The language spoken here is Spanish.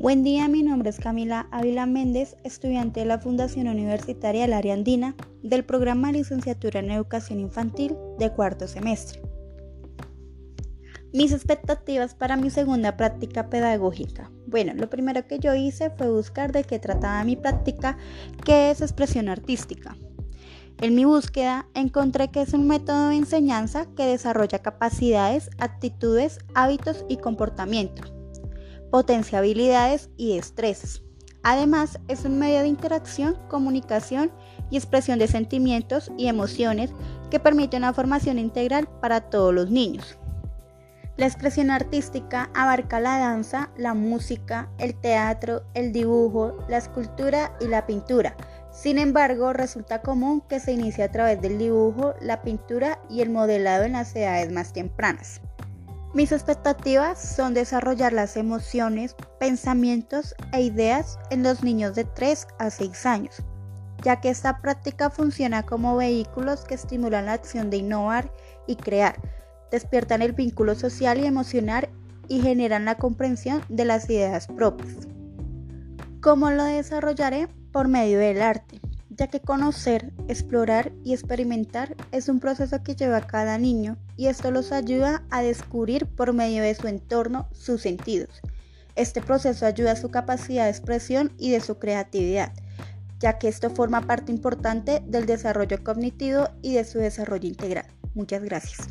Buen día, mi nombre es Camila Ávila Méndez, estudiante de la Fundación Universitaria La Área Andina del programa Licenciatura en Educación Infantil de cuarto semestre. Mis expectativas para mi segunda práctica pedagógica. Bueno, lo primero que yo hice fue buscar de qué trataba mi práctica, que es expresión artística. En mi búsqueda encontré que es un método de enseñanza que desarrolla capacidades, actitudes, hábitos y comportamiento potencia habilidades y destrezas. Además, es un medio de interacción, comunicación y expresión de sentimientos y emociones que permite una formación integral para todos los niños. La expresión artística abarca la danza, la música, el teatro, el dibujo, la escultura y la pintura. Sin embargo, resulta común que se inicie a través del dibujo, la pintura y el modelado en las edades más tempranas. Mis expectativas son desarrollar las emociones, pensamientos e ideas en los niños de 3 a 6 años, ya que esta práctica funciona como vehículos que estimulan la acción de innovar y crear, despiertan el vínculo social y emocional y generan la comprensión de las ideas propias. ¿Cómo lo desarrollaré? Por medio del arte ya que conocer, explorar y experimentar es un proceso que lleva a cada niño y esto los ayuda a descubrir por medio de su entorno sus sentidos. Este proceso ayuda a su capacidad de expresión y de su creatividad, ya que esto forma parte importante del desarrollo cognitivo y de su desarrollo integral. Muchas gracias.